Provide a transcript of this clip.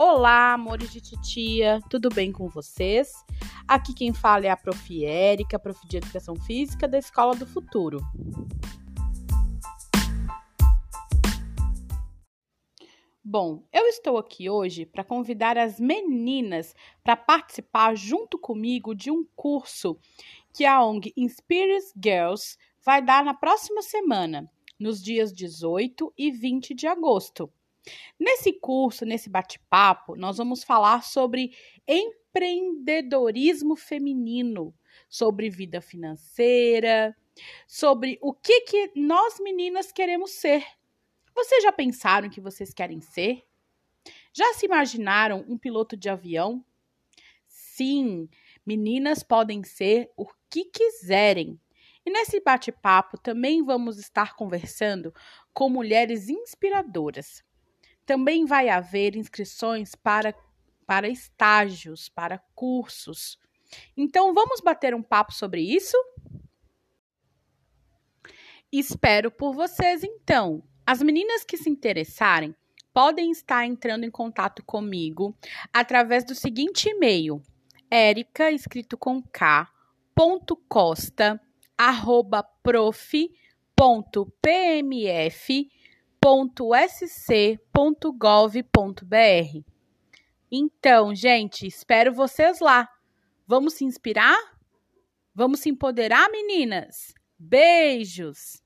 Olá, amores de titia, tudo bem com vocês? Aqui quem fala é a Prof. Érica, prof de Educação Física da Escola do Futuro. Bom, eu estou aqui hoje para convidar as meninas para participar junto comigo de um curso que a ONG Inspires Girls vai dar na próxima semana, nos dias 18 e 20 de agosto. Nesse curso, nesse bate-papo, nós vamos falar sobre empreendedorismo feminino, sobre vida financeira, sobre o que, que nós meninas queremos ser. Vocês já pensaram que vocês querem ser? Já se imaginaram um piloto de avião? Sim, meninas podem ser o que quiserem. E nesse bate-papo também vamos estar conversando com mulheres inspiradoras. Também vai haver inscrições para, para estágios, para cursos. Então, vamos bater um papo sobre isso? Espero por vocês, então. As meninas que se interessarem podem estar entrando em contato comigo através do seguinte e-mail: erica, escrito com K, ponto costa, arroba prof, ponto pmf, www.sc.gov.br. Então, gente, espero vocês lá. Vamos se inspirar? Vamos se empoderar, meninas? Beijos!